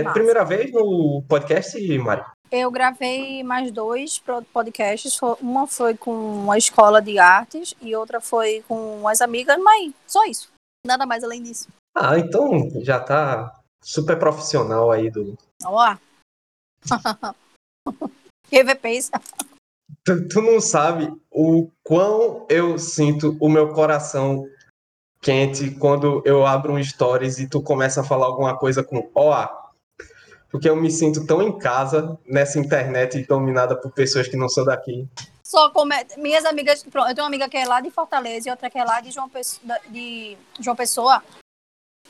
É primeira vez no podcast, Mari? Eu gravei mais dois podcasts. Uma foi com a escola de artes e outra foi com as amigas, mas só isso. Nada mais além disso. Ah, então já tá super profissional aí do. Ó. QVPs. Tu, tu não sabe o quão eu sinto o meu coração quente quando eu abro um stories e tu começa a falar alguma coisa com OA. Porque eu me sinto tão em casa nessa internet dominada por pessoas que não são daqui. Só como minhas amigas, pronto, eu tenho uma amiga que é lá de Fortaleza e outra que é lá de João Pessoa, de João Pessoa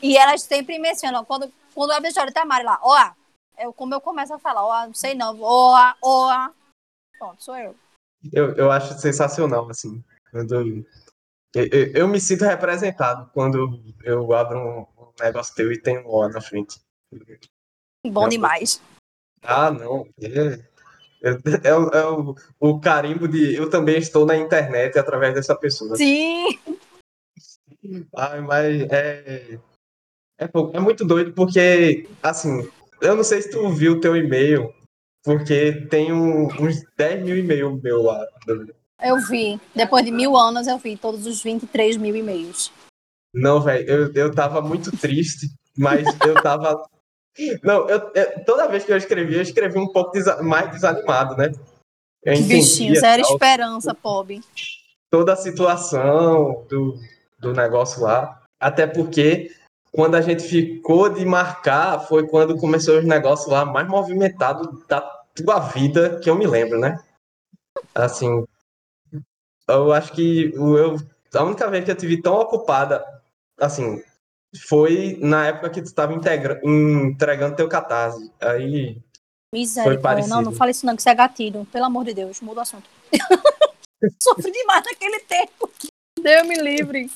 e elas sempre mencionam, quando, quando abre a história da Mari lá, ó, é como eu começo a falar, ó, não sei não, ó, ó. Pronto, sou eu. Eu, eu acho sensacional, assim. Quando eu, eu, eu, me sinto representado quando eu abro um, um negócio teu e tem um ó na frente. Bom é, demais. Ah, não. É, é, é, é o, o, carimbo de eu também estou na internet através dessa pessoa. Sim! Ai, mas é, é, é muito doido porque, assim, eu não sei se tu viu o teu e-mail, porque tem um, uns 10 mil e-mails meu lá. Eu vi. Depois de mil anos, eu vi todos os 23 mil e-mails. Não, velho, eu, eu tava muito triste, mas eu tava. Não, eu, eu, toda vez que eu escrevi, eu escrevi um pouco desa mais desanimado, né? Eu Bichinho, zero tal, esperança, pobre. Toda a situação do, do negócio lá. Até porque quando a gente ficou de marcar, foi quando começou os negócios lá mais movimentados da tua vida que eu me lembro, né? Assim, eu acho que eu, a única vez que eu tive tão ocupada, assim, foi na época que tu estava entregando teu catarse. Aí. Miséria, não, não fala isso não, que isso é gatilho. Pelo amor de Deus, muda o assunto. Sofri demais naquele tempo. Deus me livre.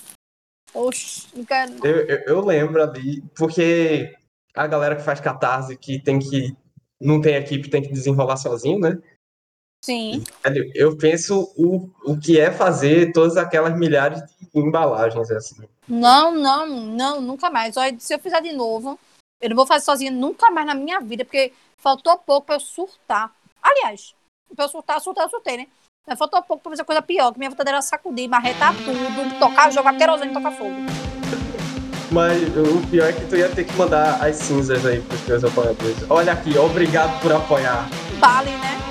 Oxi, não quero. Eu, eu, eu, lembro ali, porque a galera que faz catarse que tem que. Não tem equipe, tem que desenrolar sozinho, né? Sim. Eu penso o, o que é fazer todas aquelas milhares de embalagens assim. Não, não, não, nunca mais. Olha, se eu fizer de novo, eu não vou fazer sozinha nunca mais na minha vida, porque faltou pouco para eu surtar. Aliás, para eu surtar, surtar, eu surtei, né? Mas faltou pouco pra fazer coisa pior, que minha vontade era sacudir, marretar tudo, tocar, jogar querosene e tocar fogo. Mas o pior é que tu ia ter que mandar as cinzas aí pros teus apoiadores. Olha aqui, obrigado por apoiar. Vale, né?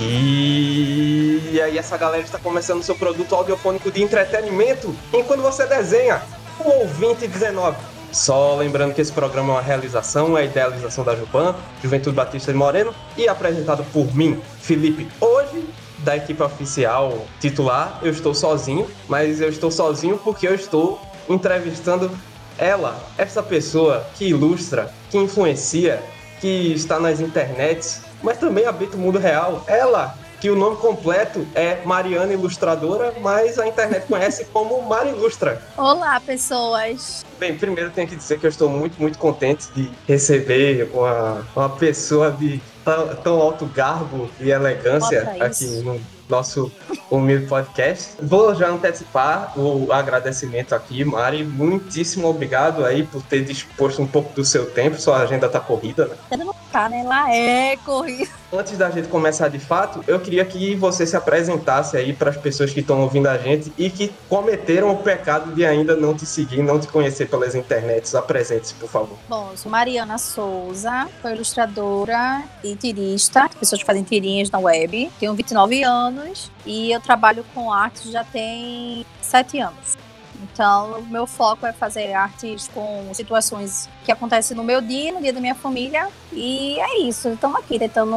E aí essa galera está começando seu produto audiofônico de entretenimento enquanto você desenha. O ouvinte 19 só lembrando que esse programa é uma realização, é a idealização da Jupan, Juventude Batista de Moreno, e apresentado por mim, Felipe. Hoje, da equipe oficial titular, eu estou sozinho, mas eu estou sozinho porque eu estou entrevistando ela, essa pessoa que ilustra, que influencia, que está nas internets, mas também habita o mundo real. Ela, que o nome completo é Mariana Ilustradora, mas a internet conhece como Mari Ilustra. Olá, pessoas! Bem, primeiro tenho que dizer que eu estou muito, muito contente de receber uma, uma pessoa de tão, tão alto garbo e elegância aqui no nosso humilde podcast. Vou já antecipar o agradecimento aqui, Mari. Muitíssimo obrigado aí por ter disposto um pouco do seu tempo. Sua agenda tá corrida, né? Não tá, né? Lá é corrida. Antes da gente começar de fato, eu queria que você se apresentasse aí para as pessoas que estão ouvindo a gente e que cometeram o pecado de ainda não te seguir, não te conhecer pelas internets. Apresente-se, por favor. Bom, sou Mariana Souza, sou ilustradora e tirista, pessoas que fazem tirinhas na web. Tenho 29 anos e eu trabalho com arte já tem 7 anos. Então, o meu foco é fazer artes com situações que acontecem no meu dia, no dia da minha família. E é isso. Estamos aqui tentando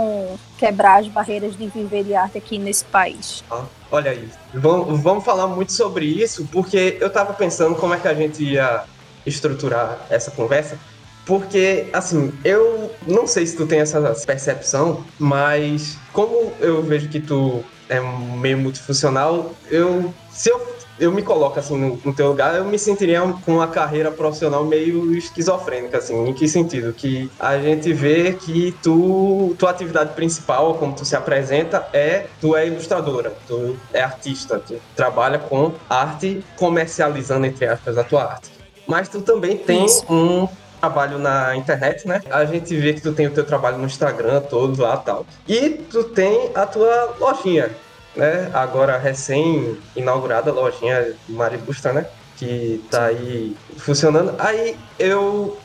quebrar as barreiras de viver de arte aqui nesse país. Ah, olha aí. Vamos, vamos falar muito sobre isso, porque eu estava pensando como é que a gente ia estruturar essa conversa. Porque, assim, eu não sei se tu tem essa percepção, mas como eu vejo que tu é meio multifuncional, eu se eu eu me coloco assim no, no, teu lugar, eu me sentiria com uma carreira profissional meio esquizofrênica, assim. Em que sentido? Que a gente vê que tu, tua atividade principal, como tu se apresenta, é tu é ilustradora, tu é artista, tu trabalha com arte comercializando, entre aspas, a tua arte. Mas tu também tem Isso. um trabalho na internet, né? A gente vê que tu tem o teu trabalho no Instagram todo lá tal. E tu tem a tua lojinha, né? Agora recém-inaugurada lojinha Maribusta, né? Que tá aí funcionando. Aí eu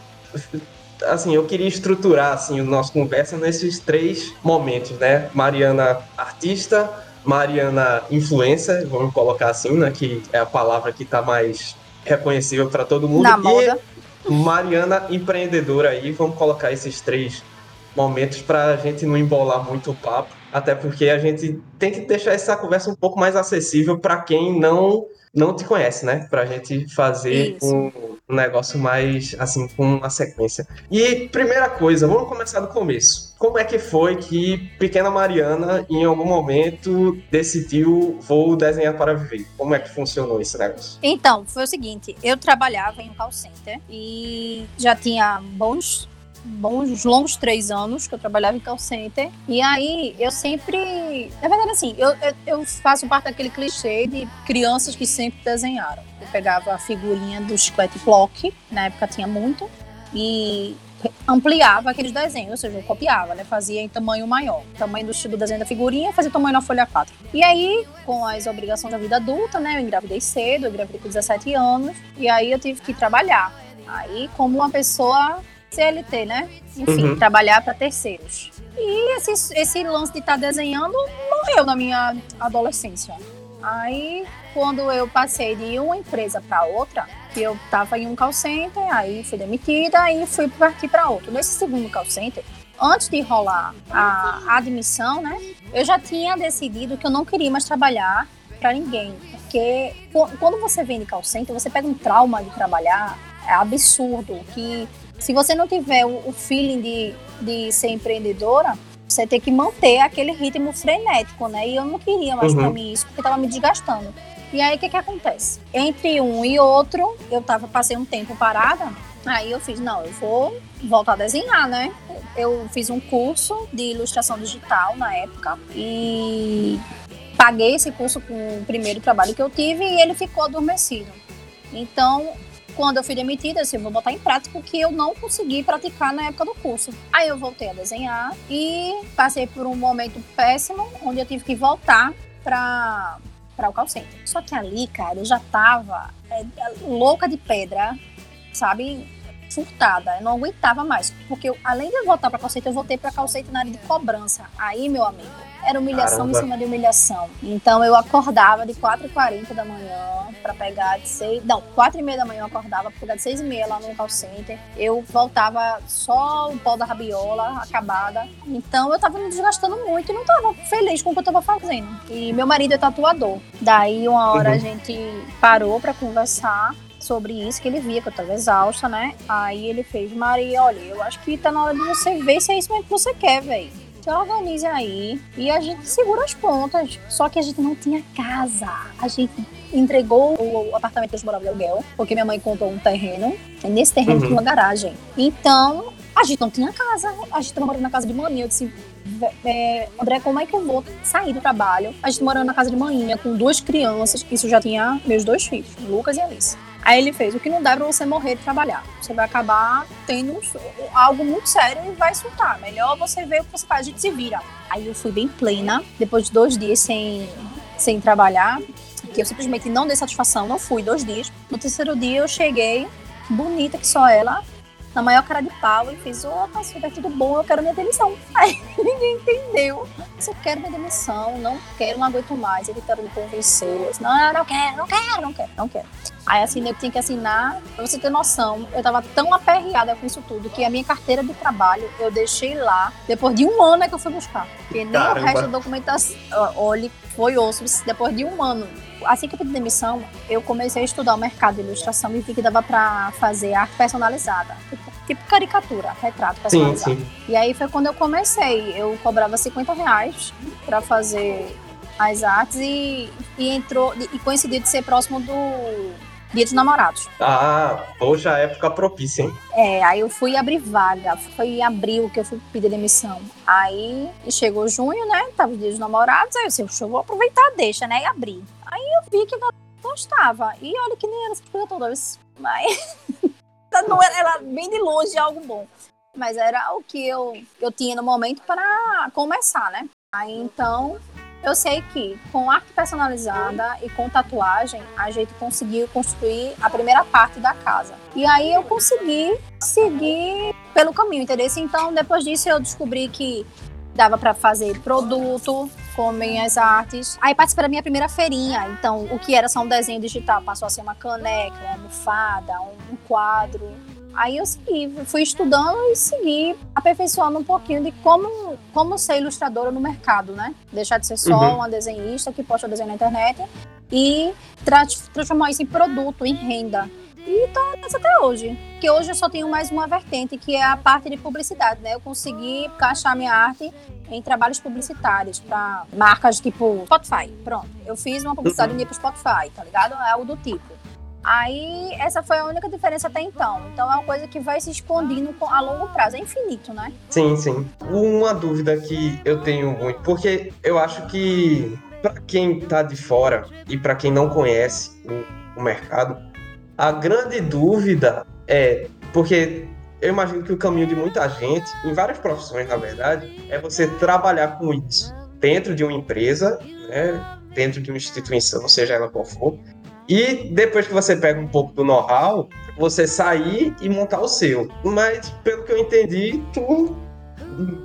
assim, eu queria estruturar assim o nosso conversa nesses três momentos, né? Mariana artista, Mariana influencer, vamos colocar assim, né, que é a palavra que tá mais reconhecível para todo mundo. Na moda. Mariana empreendedora aí, vamos colocar esses três momentos para a gente não embolar muito o papo, até porque a gente tem que deixar essa conversa um pouco mais acessível para quem não não te conhece, né? Para a gente fazer um, um negócio mais assim com uma sequência. E primeira coisa, vamos começar do começo. Como é que foi que pequena Mariana, em algum momento, decidiu vou desenhar para viver? Como é que funcionou esse negócio? Então, foi o seguinte, eu trabalhava em um call center e já tinha bons bons longos três anos que eu trabalhava em call center. E aí eu sempre. Na verdade, assim, eu, eu, faço parte daquele clichê de crianças que sempre desenharam. Eu pegava a figurinha do chiclete block, na época tinha muito, e ampliava aqueles desenhos, ou seja, eu copiava, né? Fazia em tamanho maior. Tamanho do, do desenho da figurinha, fazia tamanho na folha 4. E aí, com as obrigações da vida adulta, né? Eu engravidei cedo, eu engravidei com 17 anos, e aí eu tive que trabalhar. Aí, como uma pessoa CLT, né? Enfim, uhum. trabalhar para terceiros. E esse, esse lance de estar tá desenhando morreu na minha adolescência. Aí, quando eu passei de uma empresa para outra, que eu estava em um call center, aí fui demitida e fui partir para outro. Nesse segundo call center, antes de rolar a admissão, né, eu já tinha decidido que eu não queria mais trabalhar para ninguém, porque quando você vem de call center, você pega um trauma de trabalhar é absurdo, que se você não tiver o, feeling de, de ser empreendedora, você tem que manter aquele ritmo frenético, né? E eu não queria mais uhum. pra mim isso, porque tava me desgastando. E aí, o que que acontece? Entre um e outro, eu tava, passei um tempo parada, aí eu fiz, não, eu vou voltar a desenhar, né? Eu fiz um curso de ilustração digital na época e paguei esse curso com o primeiro trabalho que eu tive e ele ficou adormecido. Então, quando eu fui demitida, assim, vou botar em prática o que eu não consegui praticar na época do curso. Aí eu voltei a desenhar e passei por um momento péssimo, onde eu tive que voltar para para o call center. Só que ali, cara, eu já tava é, louca de pedra, sabe? Furtada. Eu não aguentava mais. Porque eu, além de eu voltar para call center, eu voltei para call center na área de cobrança. Aí, meu amigo, era humilhação Caramba. em cima de humilhação. Então eu acordava de 4h40 da manhã para pegar de 6. Não, 4h30 da manhã eu acordava pra pegar de 6h30 lá no call center. Eu voltava só o pó da rabiola acabada. Então eu tava me desgastando muito e não tava feliz com o que eu tava fazendo. E meu marido é tatuador. Daí uma hora uhum. a gente parou para conversar sobre isso, que ele via que eu tava exausta, né? Aí ele fez, Maria, olha, eu acho que tá na hora de você ver se é isso mesmo que você quer, velho se organize aí e a gente segura as pontas. Só que a gente não tinha casa. A gente entregou o apartamento que gente morava de aluguel, porque minha mãe contou um terreno. E nesse terreno uhum. tinha uma garagem. Então, a gente não tinha casa. A gente tava morando na casa de maninha. Eu disse, é, André, como é que eu vou sair do trabalho? A gente morando na casa de maninha com duas crianças. Isso já tinha meus dois filhos, Lucas e Alice. Aí ele fez: o que não dá pra você morrer de trabalhar. Você vai acabar tendo algo muito sério e vai surtar. Melhor você ver o que você faz, a gente se vira. Aí eu fui bem plena, depois de dois dias sem, sem trabalhar, que eu simplesmente não dei satisfação, não fui dois dias. No terceiro dia eu cheguei, bonita que só ela, na maior cara de pau e fez, opa, se tá tudo bom, eu quero minha demissão. Aí ninguém entendeu. Se eu quero minha demissão, não quero, não aguento mais. Ele tentaram me convencer. Eu disse, não, não quero, não quero, não quero, não quero. Aí assim, eu tinha que assinar, pra você ter noção, eu tava tão aperreada com isso tudo que a minha carteira de trabalho eu deixei lá depois de um ano é que eu fui buscar. Porque nem Caramba. o resto da documentação. Olha, foi osso, depois de um ano. Assim que eu pedi demissão, eu comecei a estudar o mercado de ilustração e vi que dava para fazer arte personalizada. Tipo, tipo caricatura, retrato personalizado. Sim, sim. E aí foi quando eu comecei. Eu cobrava 50 reais para fazer as artes e, e entrou e coincidiu de ser próximo do Dia dos Namorados. Ah, hoje a época propícia, hein? É, aí eu fui abrir vaga. Foi em abril que eu fui pedir demissão. Aí chegou junho, né? Tava o Dia dos Namorados. Aí eu disse, eu vou aproveitar, deixa, né? E abri. Vi que gostava. E olha que nem era essa coisa toda. Mas não era, era bem de longe algo bom. Mas era o que eu, eu tinha no momento para começar, né? Aí então eu sei que com arte personalizada e com tatuagem, a gente conseguiu construir a primeira parte da casa. E aí eu consegui seguir pelo caminho, entendeu? Então, depois disso, eu descobri que dava para fazer produto com minhas artes. Aí participei da minha primeira feirinha. Então, o que era só um desenho digital passou a ser uma caneca, uma almofada, um quadro. Aí eu segui, fui estudando e segui aperfeiçoando um pouquinho de como, como ser ilustradora no mercado, né? Deixar de ser só uhum. uma desenhista que posta desenho na internet e tra transformar isso em produto, em renda. E tô nessa até hoje. Que hoje eu só tenho mais uma vertente, que é a parte de publicidade, né? Eu consegui encaixar minha arte em trabalhos publicitários para marcas tipo Spotify. Pronto. Eu fiz uma publicidade uhum. para Spotify, tá ligado? É algo do tipo. Aí, essa foi a única diferença até então. Então, é uma coisa que vai se escondendo a longo prazo. É infinito, né? Sim, sim. Uma dúvida que eu tenho muito, porque eu acho que para quem tá de fora e para quem não conhece o, o mercado, a grande dúvida é porque eu imagino que o caminho de muita gente, em várias profissões, na verdade, é você trabalhar com isso dentro de uma empresa, né, dentro de uma instituição, seja ela qual for, e depois que você pega um pouco do know-how, você sair e montar o seu. Mas, pelo que eu entendi, tu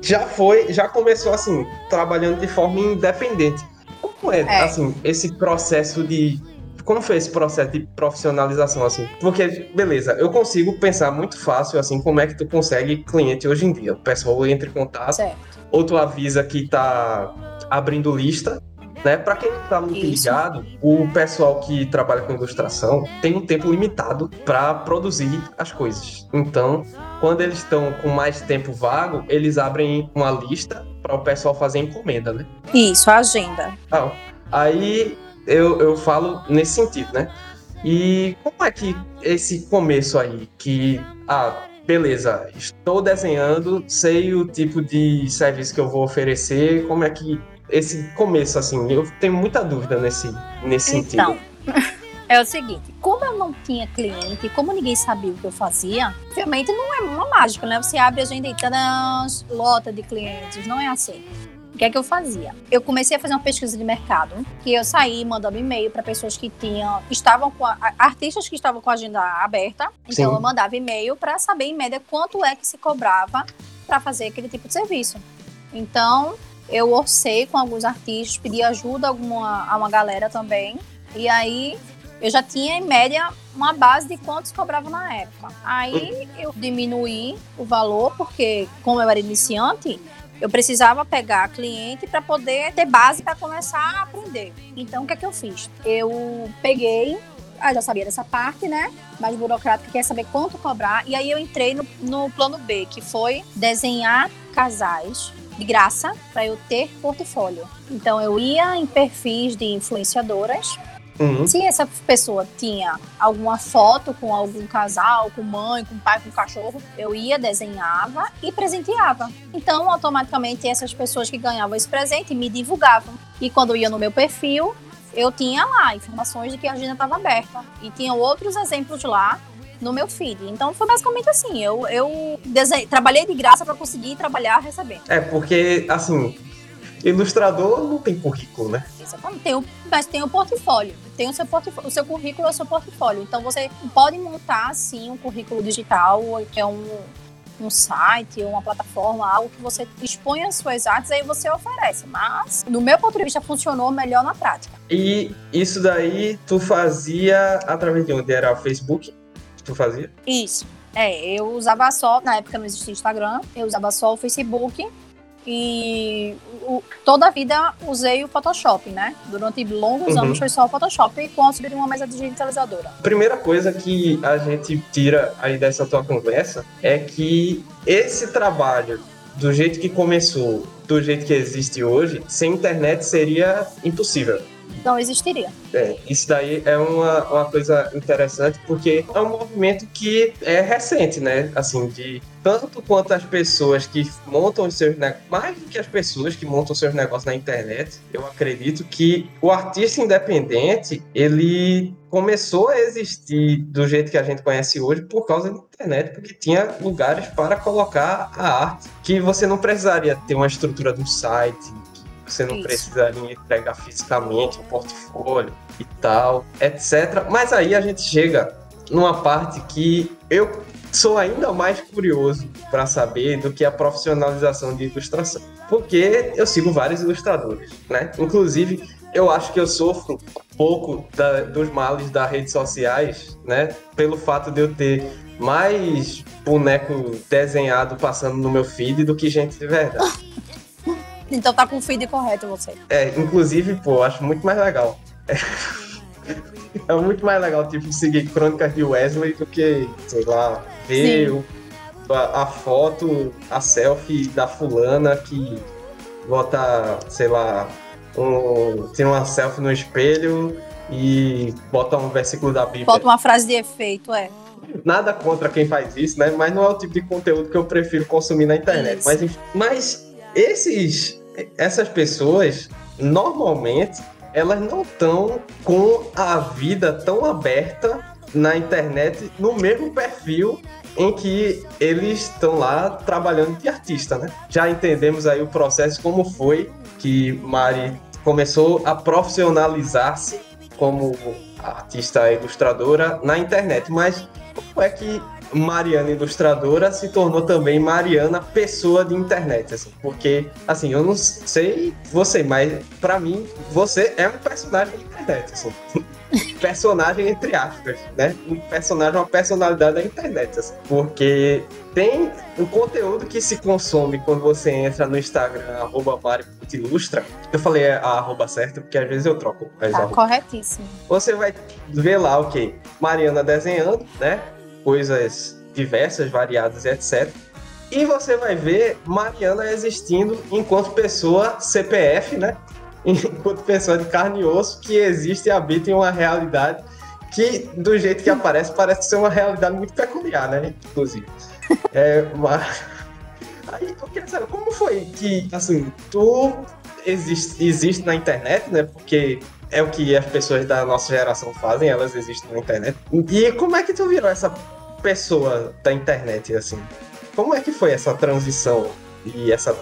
já foi, já começou assim, trabalhando de forma independente. Como é, é. assim, esse processo de como foi esse processo de profissionalização, assim? Porque, beleza, eu consigo pensar muito fácil, assim, como é que tu consegue cliente hoje em dia. O pessoal entra em contato, certo. ou tu avisa que tá abrindo lista, né? Para quem não está muito Isso. ligado, o pessoal que trabalha com ilustração tem um tempo limitado para produzir as coisas. Então, quando eles estão com mais tempo vago, eles abrem uma lista para o pessoal fazer encomenda, né? Isso, a agenda. Ah, aí eu, eu falo nesse sentido, né? E como é que esse começo aí, que, ah, beleza, estou desenhando, sei o tipo de serviço que eu vou oferecer, como é que esse começo, assim, eu tenho muita dúvida nesse, nesse então, sentido. É o seguinte, como eu não tinha cliente, como ninguém sabia o que eu fazia, obviamente não é uma mágica, né? Você abre a agenda e tadã, lota de clientes, não é assim. O que é que eu fazia? Eu comecei a fazer uma pesquisa de mercado, que eu saí mandando e-mail para pessoas que tinham, estavam com a, artistas que estavam com a agenda aberta. Então Sim. eu mandava e-mail para saber em média quanto é que se cobrava para fazer aquele tipo de serviço. Então, eu orcei com alguns artistas, pedi ajuda a, alguma, a uma galera também. E aí eu já tinha, em média, uma base de quantos cobrava na época. Aí eu diminuí o valor, porque, como eu era iniciante, eu precisava pegar cliente para poder ter base para começar a aprender. Então, o que é que eu fiz? Eu peguei, ah, já sabia dessa parte, né? Mais burocrática, quer saber quanto cobrar. E aí eu entrei no, no plano B, que foi desenhar casais de graça para eu ter portfólio. Então eu ia em perfis de influenciadoras. Uhum. Se essa pessoa tinha alguma foto com algum casal, com mãe, com pai, com cachorro, eu ia, desenhava e presenteava. Então, automaticamente, essas pessoas que ganhavam esse presente me divulgavam. E quando eu ia no meu perfil, eu tinha lá informações de que a agenda estava aberta. E tinha outros exemplos lá no meu feed. Então foi basicamente assim, eu, eu trabalhei de graça para conseguir trabalhar recebendo. É, porque, assim, ilustrador não tem currículo, né? Exatamente, tem o, mas tem o portfólio. Tem o seu portfólio, o seu currículo é o seu portfólio. Então você pode montar, sim, um currículo digital, que é um, um site, uma plataforma, algo que você expõe as suas artes, aí você oferece. Mas, no meu ponto de vista, funcionou melhor na prática. E isso daí tu fazia através de onde? Era o Facebook? que tu fazia? Isso. É, eu usava só, na época não existia Instagram, eu usava só o Facebook e o, toda a vida usei o Photoshop, né? Durante longos uhum. anos foi só o Photoshop com auxílio de uma mesa digitalizadora. Primeira coisa que a gente tira aí dessa tua conversa é que esse trabalho, do jeito que começou, do jeito que existe hoje, sem internet seria impossível não existiria. É, isso daí é uma, uma coisa interessante porque é um movimento que é recente, né? Assim, de tanto quanto as pessoas que montam os seus negócios, mais do que as pessoas que montam seus negócios na internet, eu acredito que o artista independente, ele começou a existir do jeito que a gente conhece hoje por causa da internet, porque tinha lugares para colocar a arte que você não precisaria ter uma estrutura do site, você não Isso. precisaria entregar fisicamente um portfólio e tal, etc. Mas aí a gente chega numa parte que eu sou ainda mais curioso para saber do que a profissionalização de ilustração. Porque eu sigo vários ilustradores, né? Inclusive, eu acho que eu sofro um pouco da, dos males das redes sociais, né? Pelo fato de eu ter mais boneco desenhado passando no meu feed do que gente de verdade. Então tá com o feed correto você. É, inclusive, pô, eu acho muito mais legal. É, é muito mais legal, tipo, seguir crônicas de Wesley do que, sei lá, ver o, a, a, foto, a selfie da fulana que bota, sei lá, um, tem uma selfie no espelho e bota um versículo da Bíblia. Bota uma frase de efeito, é. Nada contra quem faz isso, né? Mas não é o tipo de conteúdo que eu prefiro consumir na internet. Mas, mas esses essas pessoas, normalmente, elas não estão com a vida tão aberta na internet no mesmo perfil em que eles estão lá trabalhando de artista, né? Já entendemos aí o processo como foi que Mari começou a profissionalizar-se como artista ilustradora na internet, mas como é que Mariana ilustradora se tornou também Mariana pessoa de internet, assim, porque assim, eu não sei você, mas para mim você é um personagem de internet, assim. personagem entre aspas, né? Um personagem, uma personalidade da internet, assim, porque tem o conteúdo que se consome quando você entra no Instagram, arroba Ilustra. Eu falei a arroba certa porque às vezes eu troco. Tá corretíssimo. Você vai ver lá, ok, Mariana desenhando, né? Coisas diversas, variadas, etc. E você vai ver Mariana existindo enquanto pessoa CPF, né? Enquanto pessoa de carne e osso que existe e habita em uma realidade que, do jeito que aparece, parece ser uma realidade muito peculiar, né? Inclusive. É, mas... Aí eu queria saber, como foi que, assim, tu existe, existe na internet, né? Porque é o que as pessoas da nossa geração fazem, elas existem na internet. E como é que tu virou essa pessoa da internet, assim. Como é que foi essa transição e essa.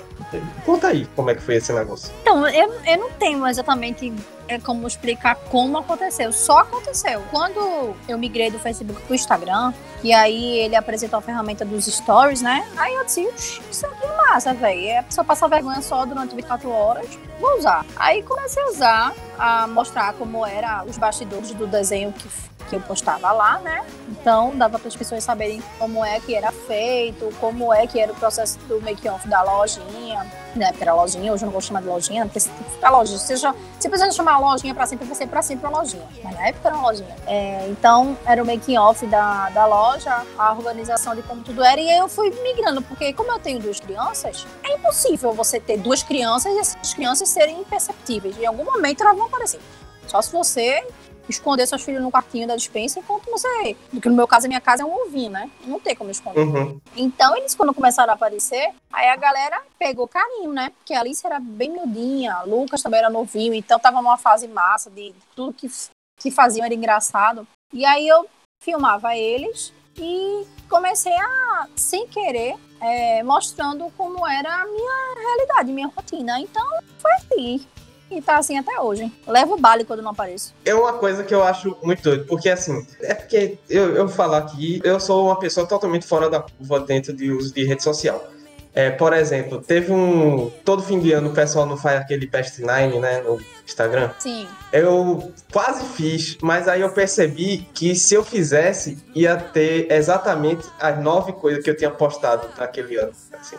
Conta aí como é que foi esse negócio. Então, eu, eu não tenho exatamente é, como explicar como aconteceu. Só aconteceu. Quando eu migrei do Facebook pro Instagram, e aí ele apresentou a ferramenta dos stories, né? Aí eu disse, isso aqui é massa, velho. É pessoa passar vergonha só durante 24 horas, vou usar. Aí comecei a usar, a mostrar como era os bastidores do desenho que que eu postava lá, né? Então dava para as pessoas saberem como é que era feito, como é que era o processo do make-off da lojinha, né? Porque era lojinha, hoje eu não vou chamar de lojinha, porque ficar lojinha, se, já, se precisa chamar a lojinha para sempre, vai ser para sempre uma lojinha. Mas na época era uma lojinha. É, então era o making-off da, da loja, a organização de como tudo era, e eu fui migrando, porque como eu tenho duas crianças, é impossível você ter duas crianças e essas crianças serem imperceptíveis. Em algum momento elas vão aparecer. Só se você esconder seus filhos no quartinho da dispensa enquanto você. Porque no meu caso, a minha casa é um ovinho, né? Não tem como esconder. Uhum. Então, eles, quando começaram a aparecer, aí a galera pegou carinho, né? Porque a Alice era bem miudinha, a Lucas também era novinho, então tava numa fase massa de tudo que, que faziam era engraçado. E aí eu filmava eles e comecei a, sem querer, é, mostrando como era a minha realidade, minha rotina. Então, foi assim. E tá assim até hoje. Leva o baile quando não apareço. É uma coisa que eu acho muito doido, porque assim, é porque eu, eu falar aqui, eu sou uma pessoa totalmente fora da curva dentro de uso de rede social. É, por exemplo, teve um. Todo fim de ano o pessoal não faz aquele Past Nine, né? No Instagram. Sim. Eu quase fiz, mas aí eu percebi que se eu fizesse, ia ter exatamente as nove coisas que eu tinha postado naquele ano. Assim.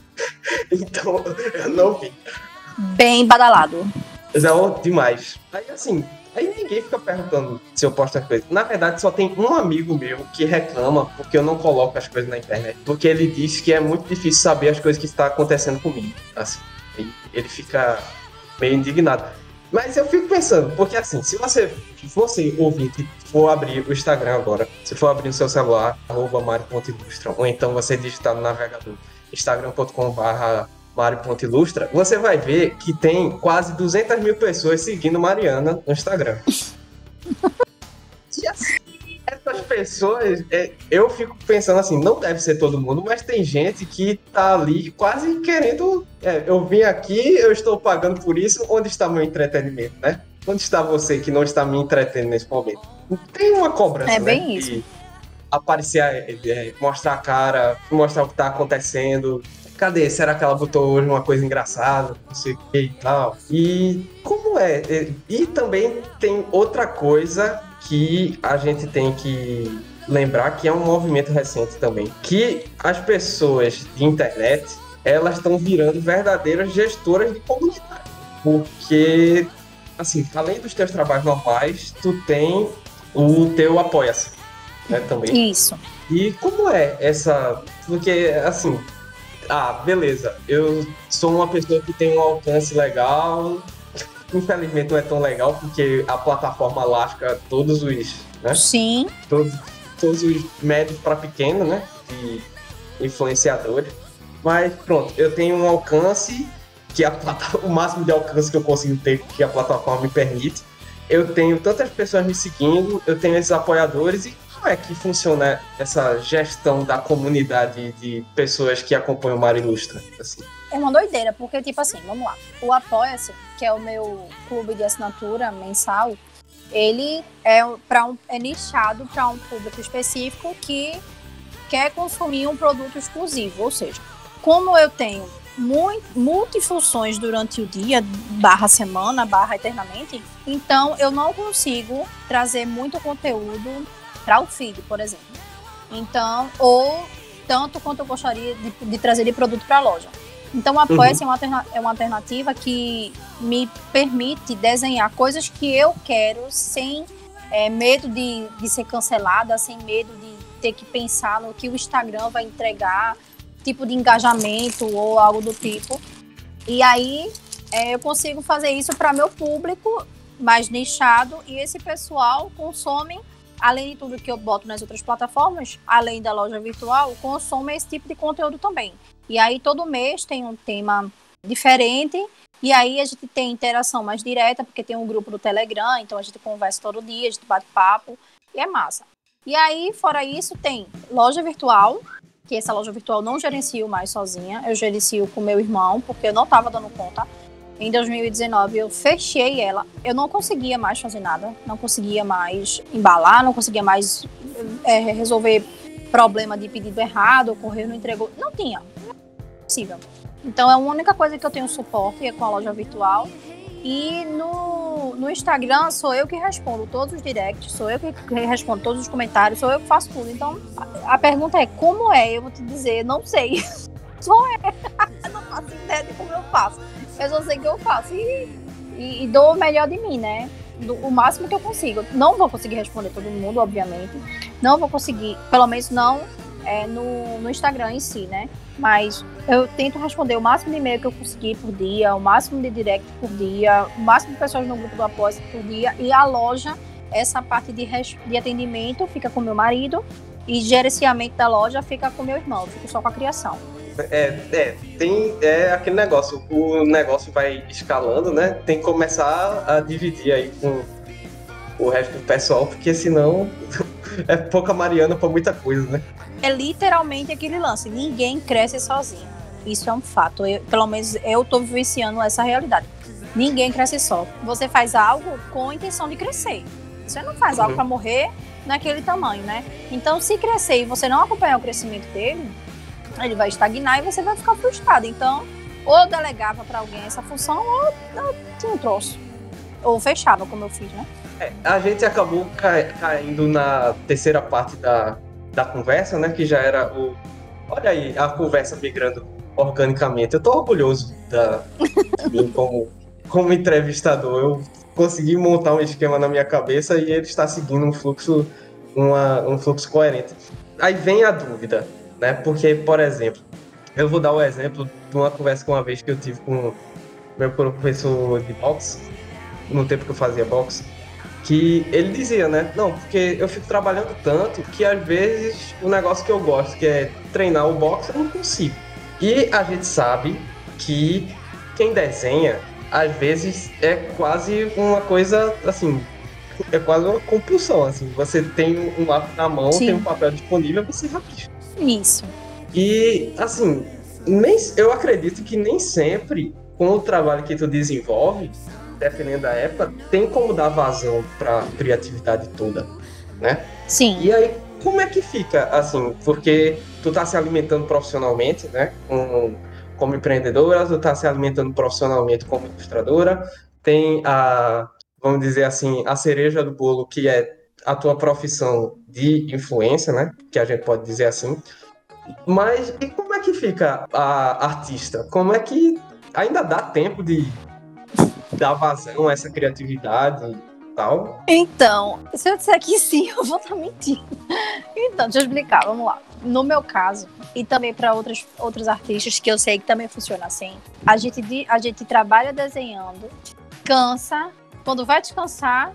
então, eu não vi bem badalado. É demais. Aí assim, aí ninguém fica perguntando se eu posto as coisas. Na verdade, só tem um amigo meu que reclama porque eu não coloco as coisas na internet. Porque ele diz que é muito difícil saber as coisas que estão acontecendo comigo. Assim. Ele fica meio indignado. Mas eu fico pensando, porque assim, se você, você ouvinte, for abrir o Instagram agora, se for abrir o seu celular, arroba Mario.ilustra, ou então você digitar no navegador instagram.com.br Mario.ilustra, você vai ver que tem quase 200 mil pessoas seguindo Mariana no Instagram. e assim, essas pessoas, é, eu fico pensando assim, não deve ser todo mundo, mas tem gente que tá ali quase querendo. É, eu vim aqui, eu estou pagando por isso, onde está meu entretenimento, né? Onde está você que não está me entretendo nesse momento? Tem uma cobrança. É né, bem isso. Aparecer, é, é, mostrar a cara, mostrar o que está acontecendo. Cadê? Será que ela botou hoje uma coisa engraçada? Não sei o que e tal. E como é? E também tem outra coisa que a gente tem que lembrar que é um movimento recente também, que as pessoas de internet elas estão virando verdadeiras gestoras de comunidade, porque assim, além dos teus trabalhos normais, tu tem o teu apoia-se, né, também. Isso. E como é essa, porque assim, ah, beleza, eu sou uma pessoa que tem um alcance legal, infelizmente não é tão legal porque a plataforma lasca todos os, né? Sim. Todos, todos os médios para pequeno, né? De influenciadores. Mas pronto, eu tenho um alcance que a o máximo de alcance que eu consigo ter que a plataforma me permite. Eu tenho tantas pessoas me seguindo, eu tenho esses apoiadores e como é que funciona essa gestão da comunidade de pessoas que acompanham o Mar Ilustra? Assim? É uma doideira, porque, tipo assim, vamos lá. O Apoia-se, que é o meu clube de assinatura mensal, ele é, um, é nichado para um público específico que quer consumir um produto exclusivo. Ou seja, como eu tenho multifunções durante o dia, barra semana, barra eternamente, então eu não consigo trazer muito conteúdo para o feed, por exemplo. Então, ou tanto quanto eu gostaria de, de trazer de produto para a loja. Então, o Apoia-se uhum. é, uma é uma alternativa que me permite desenhar coisas que eu quero sem é, medo de, de ser cancelada, sem medo de ter que pensar no que o Instagram vai entregar, tipo de engajamento ou algo do tipo. E aí é, eu consigo fazer isso para meu público mais nichado e esse pessoal consome além de tudo que eu boto nas outras plataformas, além da loja virtual, consome esse tipo de conteúdo também. E aí todo mês tem um tema diferente. E aí a gente tem interação mais direta, porque tem um grupo do Telegram, então a gente conversa todo dia, a gente bate papo, e é massa. E aí, fora isso, tem loja virtual, que essa loja virtual não gerencio mais sozinha, eu gerencio com meu irmão, porque eu não estava dando conta. Em 2019 eu fechei ela, eu não conseguia mais fazer nada, não conseguia mais embalar, não conseguia mais é, resolver problema de pedido errado, o não entregou, não tinha, possível. Então é a única coisa que eu tenho suporte é com a loja virtual. E no, no Instagram sou eu que respondo todos os directs, sou eu que respondo todos os comentários, sou eu que faço tudo. Então a, a pergunta é como é? Eu vou te dizer, não sei. Só é. Faço ideia de como eu faço. Eu só sei que eu faço e, e, e dou o melhor de mim, né? Do, o máximo que eu consigo. Não vou conseguir responder todo mundo, obviamente. Não vou conseguir, pelo menos não é, no, no Instagram em si, né? Mas eu tento responder o máximo de e-mail que eu conseguir por dia, o máximo de direct por dia, o máximo de pessoas no grupo do apósito por dia. E a loja, essa parte de, de atendimento fica com meu marido e gerenciamento da loja fica com meu irmão, fico só com a criação. É, é, tem é aquele negócio, o negócio vai escalando, né? Tem que começar a dividir aí com o resto do pessoal, porque senão é pouca Mariana para muita coisa, né? é literalmente aquele lance. Ninguém cresce sozinho. Isso é um fato. Eu, pelo menos eu estou vivenciando essa realidade. Ninguém cresce só. Você faz algo com a intenção de crescer. Você não faz algo uhum. para morrer naquele tamanho, né? Então, se crescer e você não acompanhar o crescimento dele, ele vai estagnar e você vai ficar frustrado. Então, ou delegava para alguém essa função, ou, ou tinha um troço. Ou fechava, como eu fiz, né? É, a gente acabou caindo na terceira parte da, da conversa, né? Que já era o. Olha aí, a conversa migrando organicamente. Eu tô orgulhoso da, de mim como, como entrevistador. Eu consegui montar um esquema na minha cabeça e ele está seguindo um fluxo, uma, um fluxo coerente. Aí vem a dúvida, né? Porque, por exemplo, Eu vou dar o um exemplo de uma conversa com uma vez que eu tive com meu professor de boxe, no tempo que eu fazia boxe, que ele dizia, né? Não, porque eu fico trabalhando tanto que às vezes o negócio que eu gosto, que é treinar o boxe, eu não consigo. E a gente sabe que quem desenha, às vezes, é quase uma coisa assim. É quase uma compulsão, assim. Você tem um lápis na mão, Sim. tem um papel disponível, você rabisca. Isso. E, assim, nem, eu acredito que nem sempre, com o trabalho que tu desenvolve, dependendo da época, tem como dar vazão para criatividade toda, né? Sim. E aí, como é que fica, assim, porque tu tá se alimentando profissionalmente, né, com, como empreendedora, tu tá se alimentando profissionalmente como ilustradora, tem a, vamos dizer assim, a cereja do bolo, que é a tua profissão de influência, né, que a gente pode dizer assim, mas e como é que fica a artista? Como é que ainda dá tempo de dar vazão a essa criatividade tal? Então, se eu disser que sim, eu vou estar mentindo. Então, deixa eu explicar, vamos lá. No meu caso, e também para outros, outros artistas que eu sei que também funciona assim, a gente, a gente trabalha desenhando, cansa, quando vai descansar,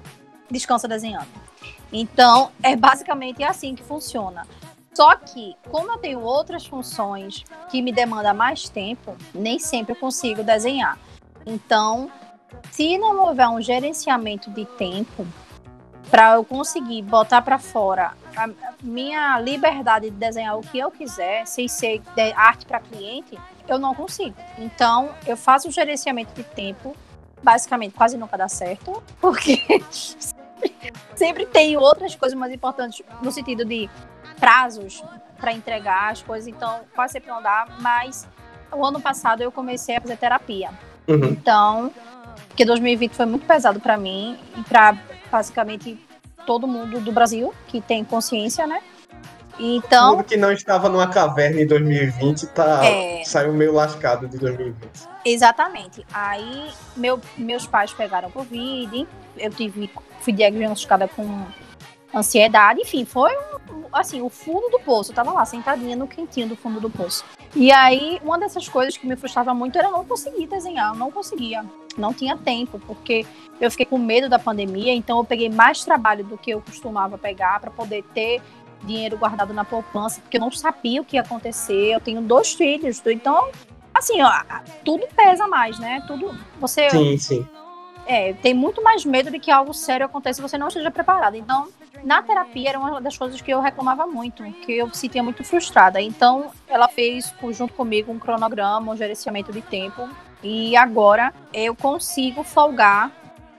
descansa desenhando. Então, é basicamente assim que funciona. Só que, como eu tenho outras funções que me demandam mais tempo, nem sempre consigo desenhar. Então, se não houver um gerenciamento de tempo para eu conseguir botar para fora a minha liberdade de desenhar o que eu quiser, sem ser arte para cliente, eu não consigo. Então, eu faço o gerenciamento de tempo, basicamente quase nunca dá certo, porque sempre tem outras coisas mais importantes no sentido de prazos para entregar as coisas, então quase sempre não dá, mas o ano passado eu comecei a fazer terapia. Uhum. Então, porque 2020 foi muito pesado para mim e para basicamente todo mundo do Brasil que tem consciência, né? Então, mundo que não estava numa caverna em 2020 tá, é... saiu meio lascado de 2020. Exatamente. Aí meu, meus pais pegaram Covid, eu tive, fui diagnosticada com ansiedade, enfim, foi assim, o fundo do poço. Eu tava lá, sentadinha no quentinho do fundo do poço. E aí, uma dessas coisas que me frustrava muito era não conseguir desenhar, eu não conseguia. Não tinha tempo, porque eu fiquei com medo da pandemia, então eu peguei mais trabalho do que eu costumava pegar para poder ter dinheiro guardado na poupança, porque eu não sabia o que ia acontecer. Eu tenho dois filhos, então, assim, ó, tudo pesa mais, né? Tudo. Você. Sim, sim é, tem muito mais medo de que algo sério aconteça e você não esteja preparado. Então, na terapia era uma das coisas que eu reclamava muito, que eu me sentia muito frustrada. Então, ela fez junto comigo um cronograma, um gerenciamento de tempo, e agora eu consigo folgar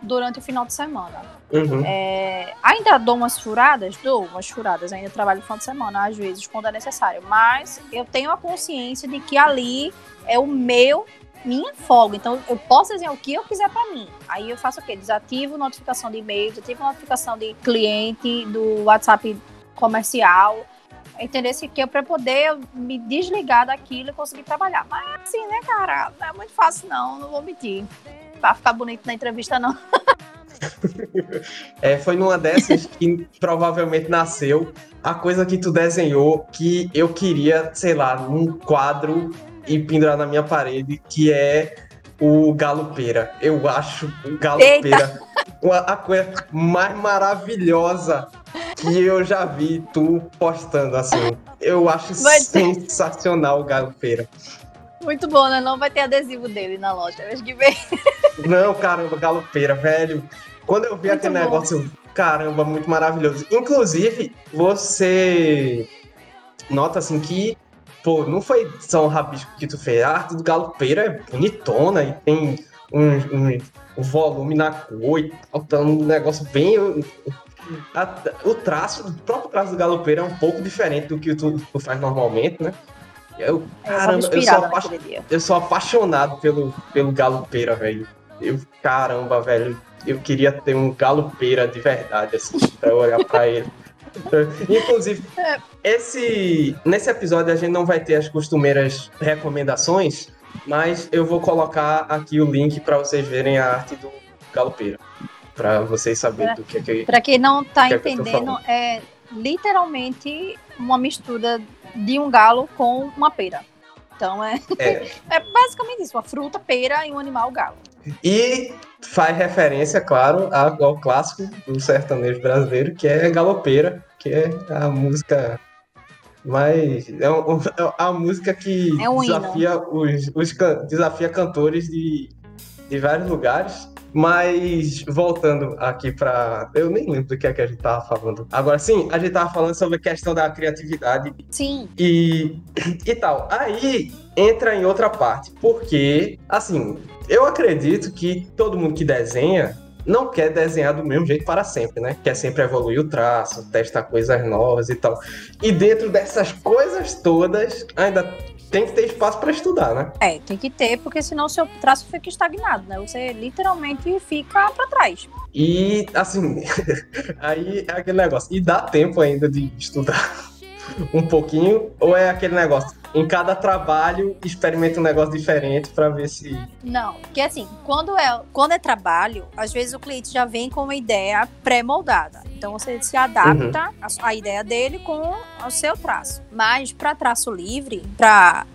durante o final de semana. Uhum. É, ainda dou umas furadas? Dou umas furadas, ainda trabalho no final de semana, às vezes, quando é necessário. Mas eu tenho a consciência de que ali é o meu minha folga. Então, eu posso desenhar o que eu quiser para mim. Aí eu faço o quê? Desativo notificação de e-mail, desativo notificação de cliente, do WhatsApp comercial. Entender se que é para poder me desligar daquilo e conseguir trabalhar. Mas assim, né, cara? Não é muito fácil, não, não vou mentir. Pra ficar bonito na entrevista, não. é, foi numa dessas que provavelmente nasceu a coisa que tu desenhou que eu queria, sei lá, num quadro e pendurar na minha parede, que é o Galopeira. Eu acho o Galopeira a coisa mais maravilhosa que eu já vi tu postando assim. Eu acho vai sensacional o Galopeira. Muito bom, né? Não vai ter adesivo dele na loja. Acho que vem. Não, caramba, Galopeira, velho. Quando eu vi muito aquele bom. negócio, caramba, muito maravilhoso. Inclusive, você nota assim que pô, não foi só um rabisco que tu fez. A arte do galopeiro é bonitona e tem um, um, um volume na cor e tal, um negócio bem. A, o traço, o próprio traço do galopeiro é um pouco diferente do que tu, tu faz normalmente, né? Eu, caramba, eu sou, apa eu sou apaixonado pelo, pelo galopeira, velho. Eu, caramba, velho. Eu queria ter um galopeira de verdade, assim, pra olhar pra ele. Inclusive, esse, nesse episódio a gente não vai ter as costumeiras recomendações, mas eu vou colocar aqui o link para vocês verem a arte do galopeira, para vocês saberem do que é que Para quem não está que entendendo, é, é literalmente uma mistura de um galo com uma pera. Então é, é. é basicamente isso: uma fruta, pera e um animal galo. E faz referência, claro, ao clássico do sertanejo brasileiro, que é Galopeira, que é a música mais. É, um, é a música que é um desafia, os, os, desafia cantores de, de vários lugares. Mas voltando aqui para, eu nem lembro do que é que a gente tava falando. Agora sim, a gente tava falando sobre a questão da criatividade. Sim. E e tal. Aí entra em outra parte, porque assim, eu acredito que todo mundo que desenha não quer desenhar do mesmo jeito para sempre, né? Quer sempre evoluir o traço, testar coisas novas e tal. E dentro dessas coisas todas, ainda tem que ter espaço para estudar, né? É, tem que ter, porque senão o seu traço fica estagnado, né? Você literalmente fica para trás. E, assim, aí é aquele negócio. E dá tempo ainda de estudar um pouquinho? Ou é aquele negócio? Em cada trabalho, experimenta um negócio diferente para ver se. Não, porque assim, quando é, quando é trabalho, às vezes o cliente já vem com uma ideia pré-moldada. Então você se adapta uhum. a ideia dele com o seu traço. Mas para traço livre, para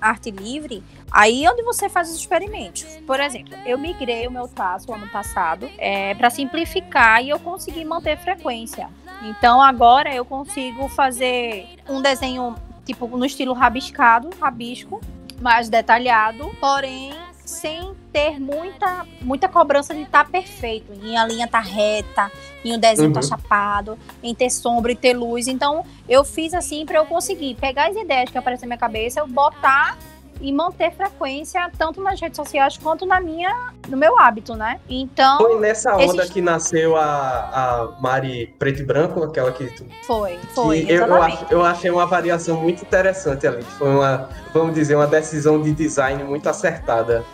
arte livre, aí é onde você faz os experimentos. Por exemplo, eu migrei o meu traço ano passado é, para simplificar e eu consegui manter frequência. Então agora eu consigo fazer um desenho tipo no estilo rabiscado, rabisco, mais detalhado, porém sem ter muita, muita cobrança de estar tá perfeito, em a linha tá reta, em o desenho tá uhum. tá chapado, em ter sombra e ter luz. Então, eu fiz assim para eu conseguir pegar as ideias que aparecem na minha cabeça, eu botar e manter frequência tanto nas redes sociais quanto na minha, no meu hábito, né? Então. Foi nessa onda que nasceu a, a Mari Preto e Branco, aquela que tu. Foi, foi. Eu, eu, ach, eu achei uma variação muito interessante ali. Foi uma, vamos dizer, uma decisão de design muito acertada.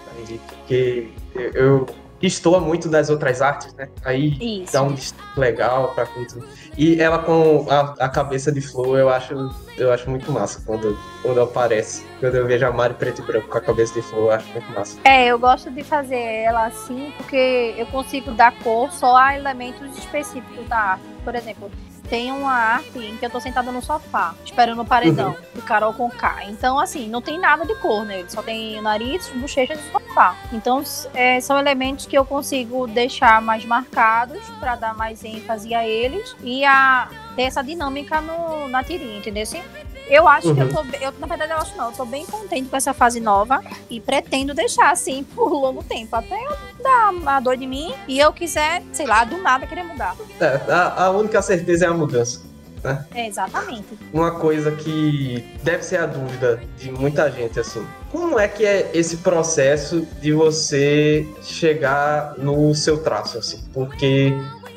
Que eu destoa muito das outras artes, né? Aí Isso. dá um destaque legal pra tudo. E ela com a, a, cabeça de flor, eu acho, eu acho muito massa quando, quando aparece. Quando eu vejo a Mari preto e branco com a cabeça de flor, eu acho muito massa. É, eu gosto de fazer ela assim, porque eu consigo dar cor só a elementos específicos da arte. Por exemplo, tem uma arte em que eu tô sentada no sofá, esperando o paredão uhum. do Carol com K. Então, assim, não tem nada de cor nele, só tem nariz, bochecha e sofá. Então, é, são elementos que eu consigo deixar mais marcados para dar mais ênfase a eles e a ter essa dinâmica no, na tirinha, entendeu? Assim, eu acho uhum. que eu uhum. tô. Eu, na verdade, eu acho não. Eu tô bem contente com essa fase nova e pretendo deixar assim por longo tempo. Até eu dar a dor de mim e eu quiser, sei lá, do nada querer mudar. É, a, a única certeza é a mudança. Né? É, exatamente. Uma coisa que deve ser a dúvida de muita gente, assim. Como é que é esse processo de você chegar no seu traço, assim? Porque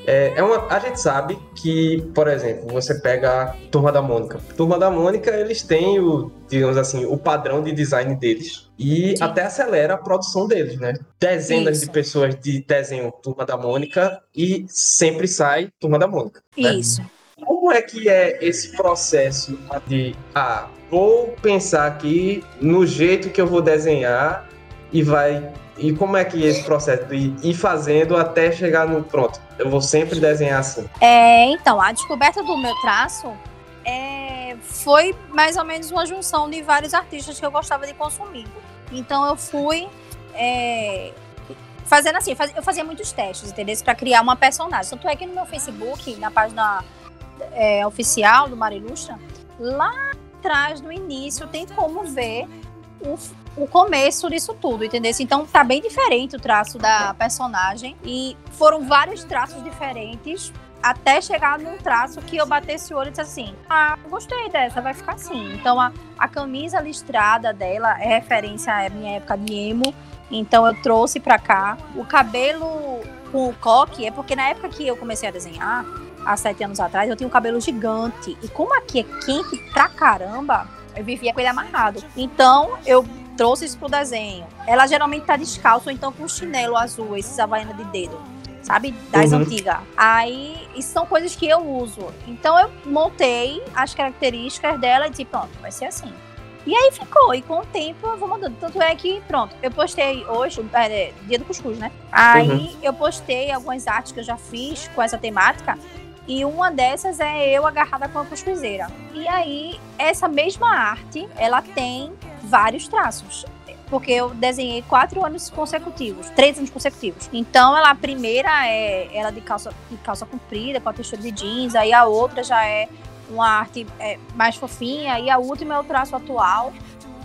é, é uma, a gente sabe que, por exemplo, você pega a Turma da Mônica. Turma da Mônica, eles têm o, digamos assim, o padrão de design deles. E Sim. até acelera a produção deles, né? Dezenas Isso. de pessoas de desenho Turma da Mônica e sempre sai Turma da Mônica. Né? Isso. Como é que é esse processo de, ah, vou pensar aqui no jeito que eu vou desenhar e vai e como é que é esse processo de ir fazendo até chegar no pronto? Eu vou sempre desenhar assim. É, então, a descoberta do meu traço é, foi mais ou menos uma junção de vários artistas que eu gostava de consumir. Então eu fui é, fazendo assim, eu fazia muitos testes, entendeu? Para criar uma personagem. Tanto é que no meu Facebook, na página é, oficial do Marilustra, lá atrás, no início, tem como ver o, o começo disso tudo, entendeu? Então tá bem diferente o traço da personagem e foram vários traços diferentes até chegar num traço que eu batesse o olho e disse assim: Ah, gostei dessa, vai ficar assim. Então a, a camisa listrada dela é referência à minha época de emo, então eu trouxe pra cá. O cabelo com o coque é porque na época que eu comecei a desenhar, há sete anos atrás, eu tinha um cabelo gigante. E como aqui é quente pra caramba, eu vivia com ele amarrado. Então, eu trouxe isso pro desenho. Ela geralmente tá descalço, ou então com chinelo azul, esses havaianas de dedo. Sabe? Das uhum. antigas. Aí, isso são coisas que eu uso. Então, eu montei as características dela e disse, pronto, vai ser assim. E aí ficou, e com o tempo eu vou mudando. Tanto é que, pronto, eu postei hoje, é, dia do cuscuz, né? Aí uhum. eu postei algumas artes que eu já fiz com essa temática. E uma dessas é eu agarrada com a cuscuzeira. E aí, essa mesma arte, ela tem vários traços. Porque eu desenhei quatro anos consecutivos, três anos consecutivos. Então, ela, a primeira é ela de calça, de calça comprida, com a textura de jeans, aí a outra já é uma arte é, mais fofinha, e a última é o traço atual.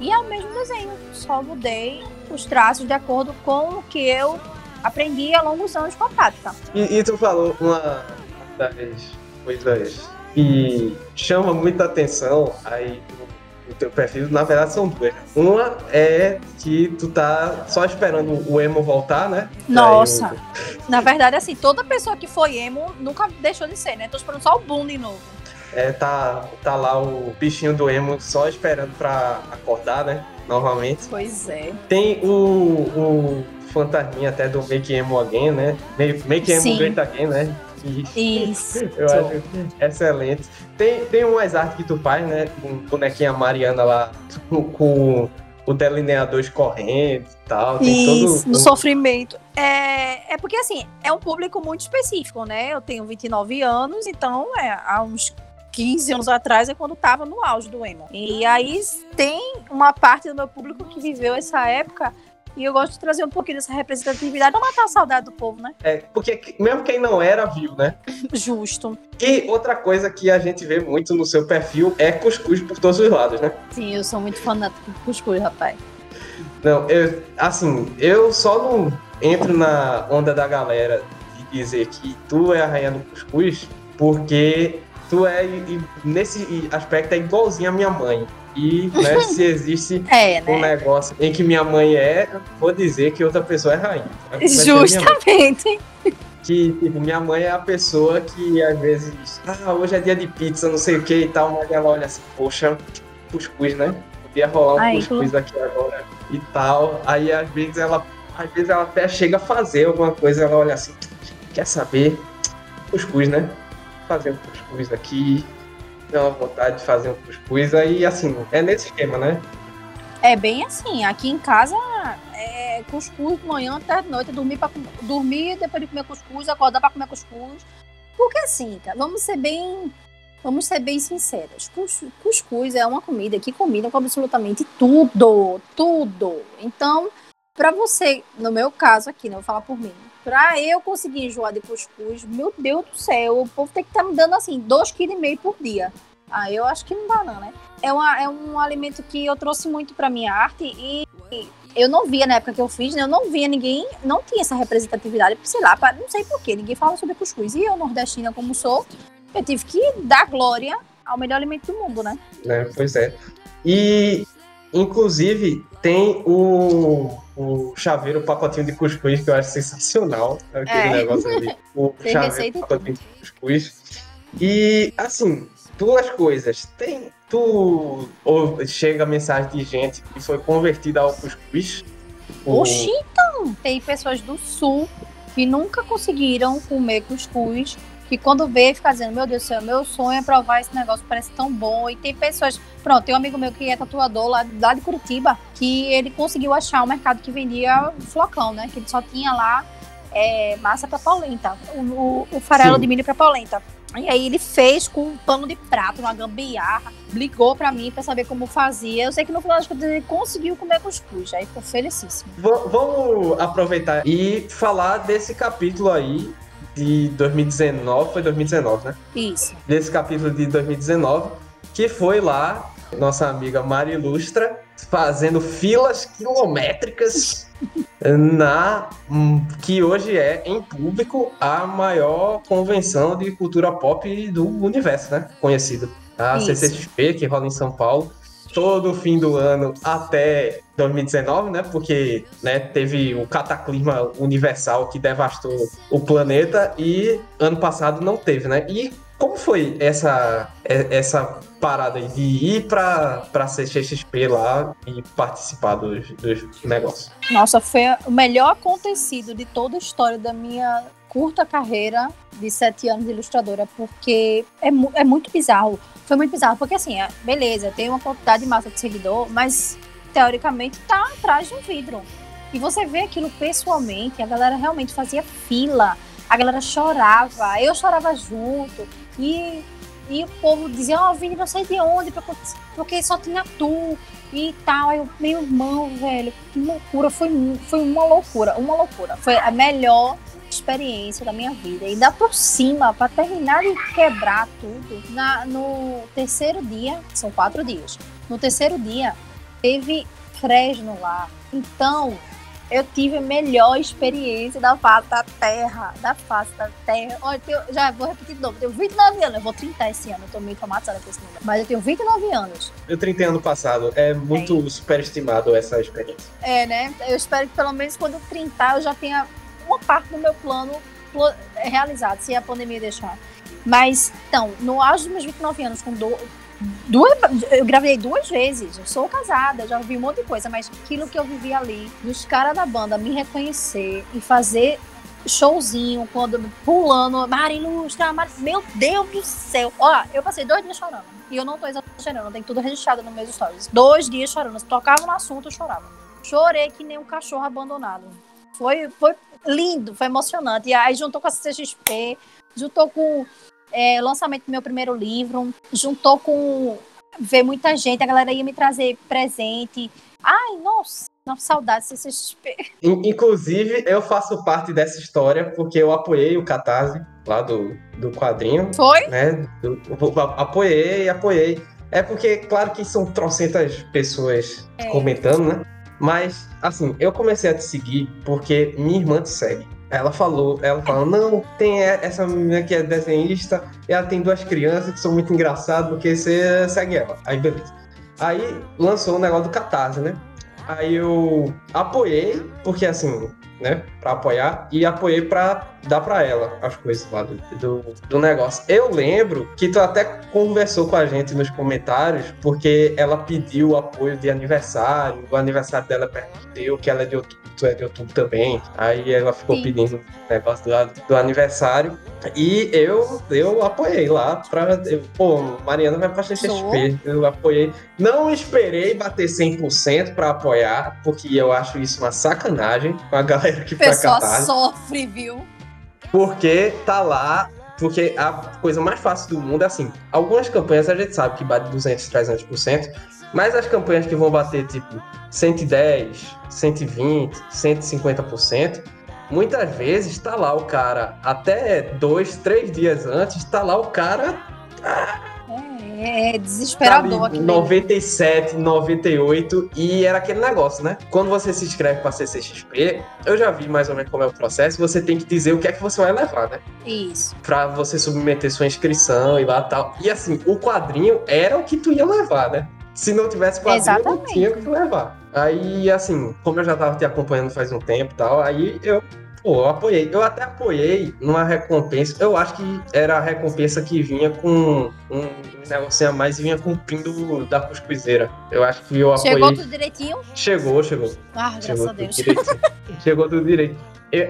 E é o mesmo desenho, só mudei os traços de acordo com o que eu aprendi ao longo dos anos com a prática. E, e tu falou uma das coisas que chama muita atenção aí no teu perfil, na verdade são duas. Uma é que tu tá só esperando o emo voltar, né? Nossa! Na verdade, assim, toda pessoa que foi emo nunca deixou de ser, né? Tô esperando só o boom de novo. É, tá, tá lá o bichinho do emo só esperando pra acordar, né? Normalmente. Pois é. Tem o, o fantasminha até do Make Emo Again, né? Make Emo Great Again, né? Isso. Eu acho excelente. Tem, tem umas artes que tu faz, né? Com bonequinha Mariana lá, com, com o delineador escorrendo e tal. Tem Isso, todo... no sofrimento. É, é porque, assim, é um público muito específico, né? Eu tenho 29 anos, então é, há uns 15 anos atrás é quando tava no auge do emo. E aí tem uma parte do meu público que viveu essa época e eu gosto de trazer um pouquinho dessa representatividade pra matar a saudade do povo, né? É, porque mesmo quem não era, viu, né? Justo. E outra coisa que a gente vê muito no seu perfil é cuscuz por todos os lados, né? Sim, eu sou muito fanático de cuscuz, rapaz. Não, eu, assim, eu só não entro na onda da galera de dizer que tu é a rainha do cuscuz, porque tu é, nesse aspecto, é igualzinho a minha mãe. E né, se existe é, né? um negócio em que minha mãe é, vou dizer que outra pessoa é rainha. Justamente. Que tipo, minha mãe é a pessoa que às vezes, ah, hoje é dia de pizza, não sei o que e tal, mas ela olha assim, poxa, cuscuz, né? Podia rolar um Ai, cuscuz aqui agora e tal. Aí às vezes ela, às vezes ela até chega a fazer alguma coisa, ela olha assim, quer saber? Cuscuz, né? fazer um cuscuz aqui, tem uma vontade de fazer um cuscuz, aí assim, é nesse esquema, né? É bem assim, aqui em casa é cuscuz manhã até noite, dormir, pra, dormir depois de comer cuscuz, acordar para comer cuscuz. Porque assim, cara, vamos ser bem. Vamos ser bem sinceras. Cuscuz é uma comida que combina com absolutamente tudo. Tudo. Então, para você, no meu caso aqui, não vou falar por mim, Pra eu conseguir enjoar de cuscuz, meu Deus do céu, o povo tem que estar tá me dando assim, 2,5 kg por dia. Ah, eu acho que não dá não, né? É, uma, é um alimento que eu trouxe muito pra minha arte e eu não via na época que eu fiz, né? Eu não via ninguém, não tinha essa representatividade, sei lá, pra, não sei porquê, ninguém fala sobre cuscuz. E eu, nordestina como sou, eu tive que dar glória ao melhor alimento do mundo, né? É, pois é. E, inclusive, tem o o chaveiro, o pacotinho de cuscuz, que eu acho sensacional. Aquele é. negócio ali. O chaveiro, o pacotinho de cuscuz. E, assim, duas coisas. Tem. Tu. Ou chega mensagem de gente que foi convertida ao cuscuz. Oxi, então! Tem pessoas do sul que nunca conseguiram comer cuscuz que quando vê fica dizendo, meu Deus do céu, meu sonho é provar esse negócio, parece tão bom. E tem pessoas, pronto, tem um amigo meu que é tatuador lá, lá de Curitiba, que ele conseguiu achar um mercado que vendia flocão, né? Que ele só tinha lá é, massa para polenta, o, o, o farelo Sim. de milho para polenta. E aí ele fez com um pano de prato, uma gambiarra, ligou para mim para saber como fazia. Eu sei que no final das contas ele conseguiu comer cuscuz, aí ficou felicíssimo. V vamos aproveitar e falar desse capítulo aí de 2019, foi 2019, né? Isso. Desse capítulo de 2019, que foi lá nossa amiga Mari Ilustra fazendo filas quilométricas na que hoje é em público a maior convenção de cultura pop do universo, né? Conhecida. A Isso. CCXP, que rola em São Paulo todo o fim do ano até 2019, né? Porque né, teve o cataclisma universal que devastou o planeta e ano passado não teve, né? E como foi essa, essa parada aí de ir para a CXP lá e participar dos, dos negócios? Nossa, foi o melhor acontecido de toda a história da minha curta carreira de sete anos de ilustradora, porque é, é muito bizarro foi muito bizarro, porque assim, é, beleza, tem uma quantidade de massa de seguidor, mas teoricamente tá atrás de um vidro. E você vê aquilo pessoalmente, a galera realmente fazia fila, a galera chorava, eu chorava junto, e, e o povo dizia, ó, oh, vim não sei de onde, porque só tinha tu. e tal. Aí eu, meu irmão, velho, que loucura. Foi, foi uma loucura, uma loucura. Foi a melhor experiência da minha vida. E dá por cima, para terminar de quebrar tudo, na, no terceiro dia, são quatro dias. No terceiro dia, teve Fresno lá. Então, eu tive a melhor experiência da face da terra. Da face da terra. Olha, eu já vou repetir de novo. Eu tenho 29 anos. Eu vou 30 esse ano. Eu tô meio traumatizada com esse número. Mas eu tenho 29 anos. Eu 30 ano passado. É muito é. superestimado essa experiência. É, né? Eu espero que pelo menos quando eu 30 eu já tenha uma parte do meu plano realizado, se a pandemia deixar. Mas, então, no auge dos meus 29 anos, com do, duas, eu gravei duas vezes, eu sou casada, já vi um monte de coisa, mas aquilo que eu vivi ali, dos caras da banda me reconhecer e fazer showzinho, quando pulando, Mari Ilustra, meu Deus do céu. Ó, eu passei dois dias chorando. E eu não tô exagerando, tem tudo registrado nos meus stories. Dois dias chorando. Se tocava no assunto, eu chorava. Chorei que nem um cachorro abandonado. Foi, foi lindo, foi emocionante. E aí juntou com a CXP, juntou com é, o lançamento do meu primeiro livro, juntou com ver muita gente, a galera ia me trazer presente. Ai, nossa, não, saudade de CCXP. Inclusive, eu faço parte dessa história porque eu apoiei o Catarse lá do, do quadrinho. Foi? Né? Apoiei, apoiei. É porque, claro que são trocentas pessoas é. comentando, né? Mas, assim, eu comecei a te seguir porque minha irmã te segue. Ela falou, ela falou, não, tem essa menina que é desenhista, ela tem duas crianças que são muito engraçadas, porque você segue ela. Aí, beleza. Aí lançou o negócio do Catarse, né? Aí eu apoiei, porque assim, né, para apoiar, e apoiei para dar para ela as coisas lá do, do, do, negócio. Eu lembro que tu até conversou com a gente nos comentários, porque ela pediu apoio de aniversário, o aniversário dela permitiu, que ela é de outubro, tu é de outubro também. Aí ela ficou Sim. pedindo o negócio do, do, aniversário. E eu, eu apoiei lá. Eu, pô, Mariana vai pra CXP. Eu apoiei. Não esperei bater 100% pra apoiar, porque eu acho isso uma sacanagem com a galera que foi catar. sofre, viu? Porque tá lá porque a coisa mais fácil do mundo é assim. Algumas campanhas a gente sabe que bate 200, 300%, mas as campanhas que vão bater tipo 110, 120, 150%, muitas vezes está lá o cara, até dois, três dias antes, está lá o cara. É, é desesperador. Tá 97, 98 e era aquele negócio, né? Quando você se inscreve para CCXP, eu já vi mais ou menos como é o processo, você tem que dizer o que é que você vai levar, né? Isso. Pra você submeter sua inscrição e lá tal. E assim, o quadrinho era o que tu ia levar, né? Se não tivesse quadrinho, Exatamente. não tinha que levar. Aí, assim, como eu já tava te acompanhando faz um tempo e tal, aí eu, pô, eu apoiei. Eu até apoiei numa recompensa. Eu acho que era a recompensa que vinha com um negocinho a mais e vinha com o pin do, da cuscuzeira. Eu acho que eu apoiei. Chegou tudo direitinho? Chegou, chegou. Ah, chegou graças a Deus. chegou tudo direito. Eu,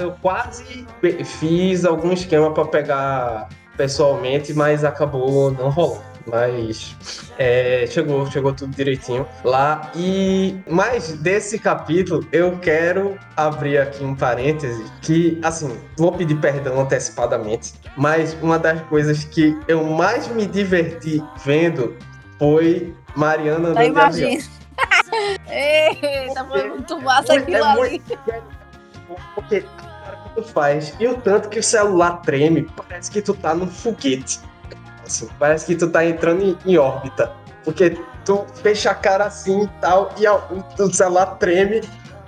eu quase fiz algum esquema para pegar pessoalmente, mas acabou não rolando. Mas é, chegou, chegou tudo direitinho lá. E mais desse capítulo, eu quero abrir aqui um parêntese que, assim, vou pedir perdão antecipadamente, mas uma das coisas que eu mais me diverti vendo foi Mariana andando imagina. Eita, foi muito massa aquilo é ali. porque tu faz e o tanto que o celular treme, parece que tu tá num foguete. Parece que tu tá entrando em, em órbita. Porque tu fecha a cara assim e tal, e o, o celular treme,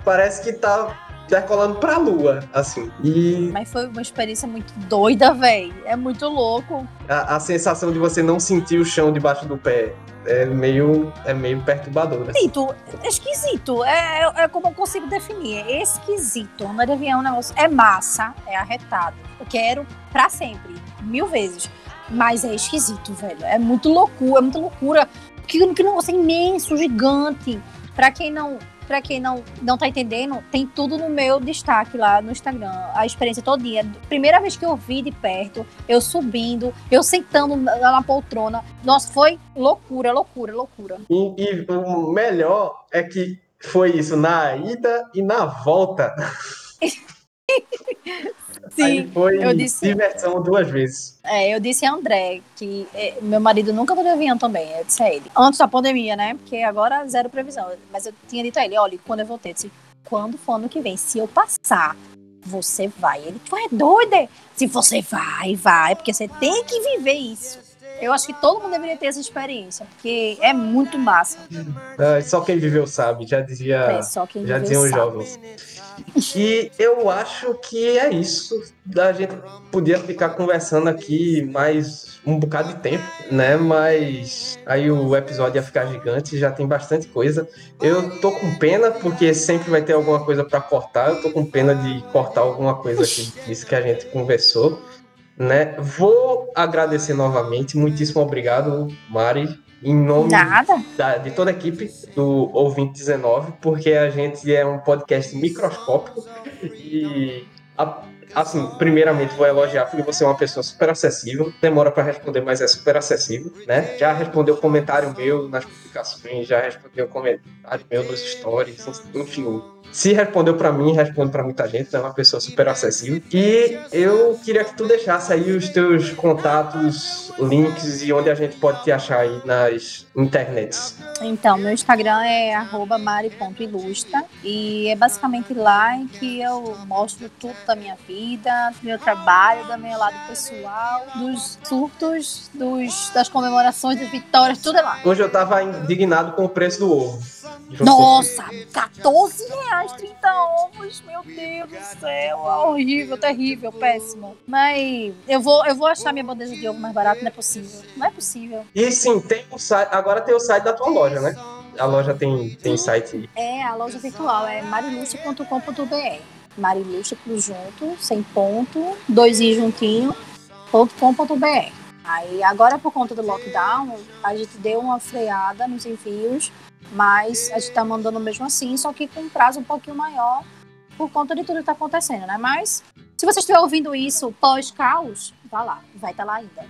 parece que tá decolando pra lua, assim. E... Mas foi uma experiência muito doida, velho. É muito louco. A, a, sensação de você não sentir o chão debaixo do pé é meio, é meio perturbador. Né? Esquisito, é esquisito. É, é, é como eu consigo definir. É esquisito. Andar de avião é um negócio. É massa, é arretado. Eu quero pra sempre, mil vezes. Mas é esquisito, velho. É muito loucura, é muita loucura. Que, que negócio é imenso, gigante. Pra quem não. Pra quem não, não tá entendendo, tem tudo no meu destaque lá no Instagram. A experiência todinha. Primeira vez que eu vi de perto, eu subindo, eu sentando na poltrona. Nossa, foi loucura, loucura, loucura. E, e o melhor é que foi isso na ida e na volta. Sim, Aí foi eu disse, diversão duas vezes. É, eu disse a André que é, meu marido nunca de avião também. Eu disse a ele. Antes da pandemia, né? Porque agora zero previsão. Mas eu tinha dito a ele: olha, quando eu voltei, eu disse, quando for ano que vem, se eu passar, você vai. Ele, tu é doida? Se você vai, vai, porque você tem que viver isso. Eu acho que todo mundo deveria ter essa experiência, porque é muito massa. É, só quem viveu sabe, já dizia. É, já diziam os jovens. E eu acho que é isso. A gente podia ficar conversando aqui mais um bocado de tempo, né? Mas aí o episódio ia ficar gigante, já tem bastante coisa. Eu tô com pena, porque sempre vai ter alguma coisa para cortar. Eu tô com pena de cortar alguma coisa aqui disso que a gente conversou. Né? Vou agradecer novamente, muitíssimo obrigado, Mari, em nome da, de toda a equipe do Ouvinte 19, porque a gente é um podcast microscópico e, a, assim, primeiramente vou elogiar porque você é uma pessoa super acessível, demora para responder, mas é super acessível, né? Já respondeu comentário meu nas publicações, já respondeu comentário meu nos stories, enfim, se respondeu para mim, responde para muita gente, é uma pessoa super acessível. E eu queria que tu deixasse aí os teus contatos, links e onde a gente pode te achar aí nas internets. Então, meu Instagram é mari.ilustra e é basicamente lá em que eu mostro tudo da minha vida, do meu trabalho, do meu lado pessoal, dos surtos, dos, das comemorações, das vitórias, tudo é lá. Hoje eu tava indignado com o preço do ovo. Nossa, 14 reais, 30 ovos, meu Deus do céu, é horrível, terrível, péssimo. Mas eu vou, eu vou achar minha bandeja de ovo mais barata, não é possível. Não é possível. E sim, tem o site, agora tem o site da tua loja, né? A loja tem, tem site. É, a loja virtual é mariluce.com.br. Mariluce pro junto, sem ponto, dois i juntinho, .com.br. Aí agora por conta do lockdown, a gente deu uma freada nos envios mas a gente está mandando mesmo assim, só que com um prazo um pouquinho maior por conta de tudo que está acontecendo, né? Mas se você estiver ouvindo isso pós-caos, vá lá, vai estar tá lá ainda.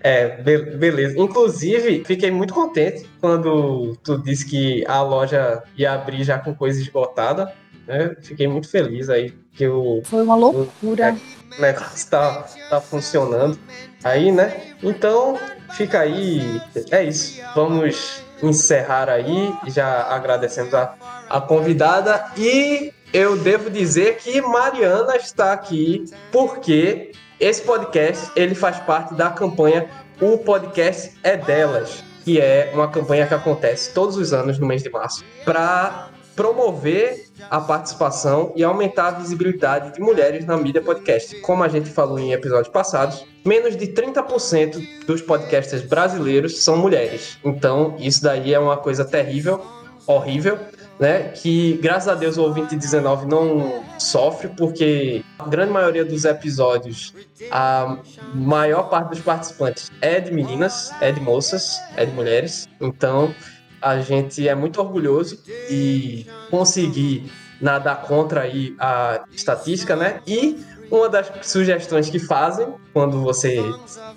É, be beleza. Inclusive, fiquei muito contente quando tu disse que a loja ia abrir já com coisa esgotada. Né? Fiquei muito feliz aí que o. Foi uma loucura. O negócio está tá funcionando aí, né? Então, fica aí. É isso. Vamos encerrar aí. Já agradecemos a, a convidada e eu devo dizer que Mariana está aqui porque esse podcast ele faz parte da campanha O Podcast é Delas, que é uma campanha que acontece todos os anos no mês de março para promover a participação e aumentar a visibilidade de mulheres na mídia podcast. Como a gente falou em episódios passados, menos de 30% dos podcasters brasileiros são mulheres. Então, isso daí é uma coisa terrível, horrível, né? Que graças a Deus o ouvinte 19 não sofre, porque a grande maioria dos episódios, a maior parte dos participantes é de meninas, é de moças, é de mulheres. Então, a gente é muito orgulhoso de conseguir nadar contra aí a estatística, né? E uma das sugestões que fazem quando você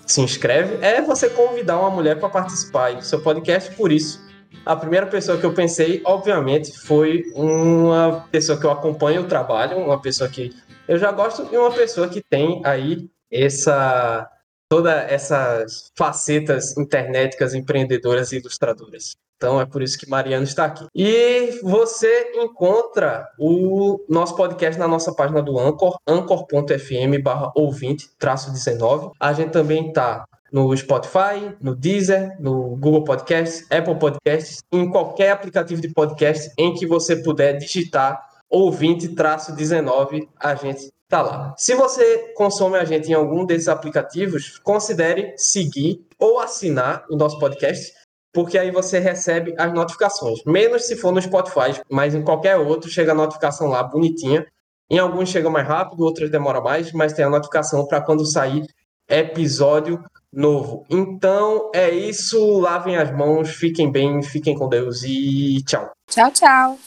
se inscreve é você convidar uma mulher para participar do seu podcast. Por isso, a primeira pessoa que eu pensei, obviamente, foi uma pessoa que eu acompanho o trabalho, uma pessoa que eu já gosto e uma pessoa que tem aí essa toda essas facetas internéticas empreendedoras e ilustradoras. Então é por isso que Mariano está aqui. E você encontra o nosso podcast na nossa página do Anchor, anchor.fm barra ouvinte, traço 19. A gente também está no Spotify, no Deezer, no Google Podcasts, Apple Podcasts, em qualquer aplicativo de podcast em que você puder digitar ouvinte traço 19, a gente tá lá. Se você consome a gente em algum desses aplicativos, considere seguir ou assinar o nosso podcast porque aí você recebe as notificações. Menos se for no Spotify, mas em qualquer outro chega a notificação lá bonitinha. Em alguns chega mais rápido, outros demora mais, mas tem a notificação para quando sair episódio novo. Então é isso, lavem as mãos, fiquem bem, fiquem com Deus e tchau. Tchau, tchau.